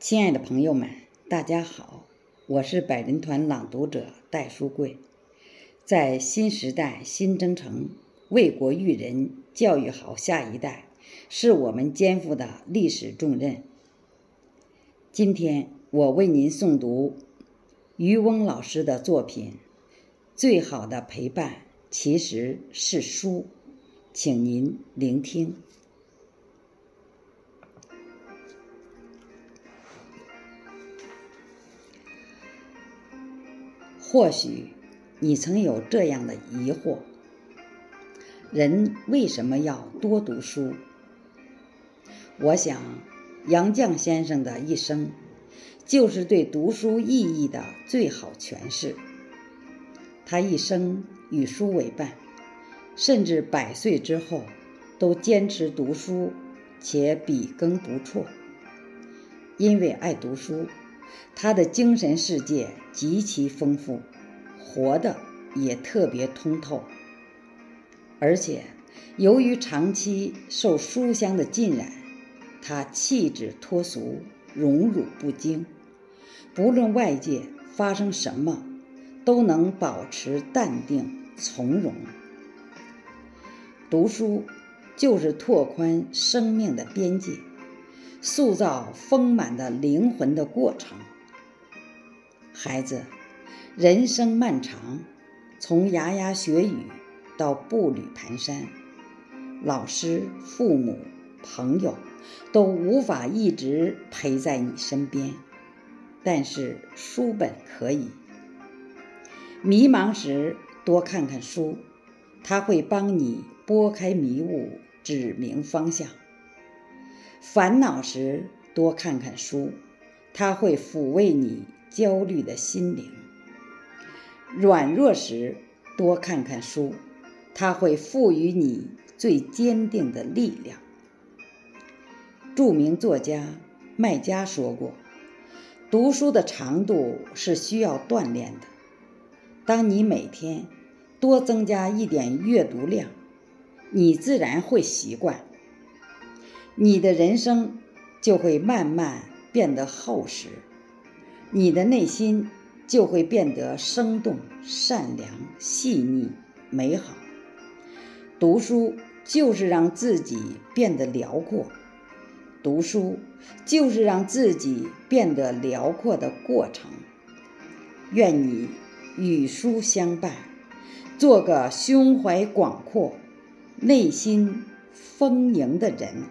亲爱的朋友们，大家好，我是百人团朗读者戴书贵。在新时代新征程，为国育人，教育好下一代，是我们肩负的历史重任。今天我为您诵读渔翁老师的作品《最好的陪伴其实是书》，请您聆听。或许你曾有这样的疑惑：人为什么要多读书？我想，杨绛先生的一生就是对读书意义的最好诠释。他一生与书为伴，甚至百岁之后都坚持读书，且笔耕不辍。因为爱读书。他的精神世界极其丰富，活的也特别通透，而且由于长期受书香的浸染，他气质脱俗，荣辱不惊，不论外界发生什么，都能保持淡定从容。读书就是拓宽生命的边界。塑造丰满的灵魂的过程。孩子，人生漫长，从牙牙学语到步履蹒跚，老师、父母、朋友都无法一直陪在你身边，但是书本可以。迷茫时多看看书，它会帮你拨开迷雾，指明方向。烦恼时多看看书，它会抚慰你焦虑的心灵；软弱时多看看书，它会赋予你最坚定的力量。著名作家麦家说过：“读书的长度是需要锻炼的。当你每天多增加一点阅读量，你自然会习惯。”你的人生就会慢慢变得厚实，你的内心就会变得生动、善良、细腻、美好。读书就是让自己变得辽阔，读书就是让自己变得辽阔的过程。愿你与书相伴，做个胸怀广阔、内心丰盈的人。